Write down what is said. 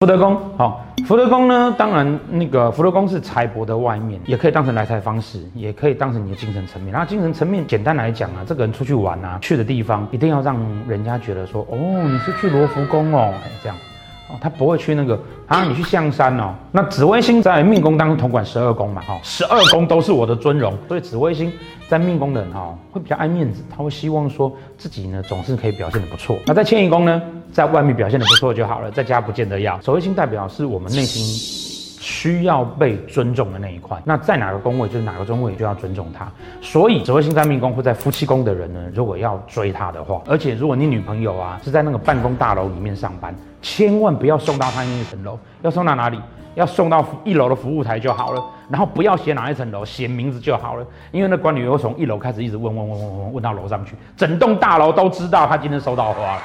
福德宫，好，福德宫呢，当然那个福德宫是财帛的外面，也可以当成来财方式，也可以当成你的精神层面。然后精神层面，简单来讲啊，这个人出去玩啊，去的地方一定要让人家觉得说，哦，你是去罗浮宫哦，这样。哦，他不会去那个啊，你去象山哦。那紫微星在命宫当中统管十二宫嘛，哈，十二宫都是我的尊荣，所以紫微星在命宫的人哈，会比较爱面子，他会希望说自己呢总是可以表现得不错。那在迁移宫呢，在外面表现得不错就好了，在家不见得要。守卫星代表是我们内心。需要被尊重的那一块，那在哪个宫位就是哪个宫位就要尊重他。所以紫微星在命宫或在夫妻宫的人呢，如果要追他的话，而且如果你女朋友啊是在那个办公大楼里面上班，千万不要送到他那一层楼，要送到哪里？要送到一楼的服务台就好了，然后不要写哪一层楼，写名字就好了，因为那管理员会从一楼开始一直问问问问问问到楼上去，整栋大楼都知道他今天收到花了。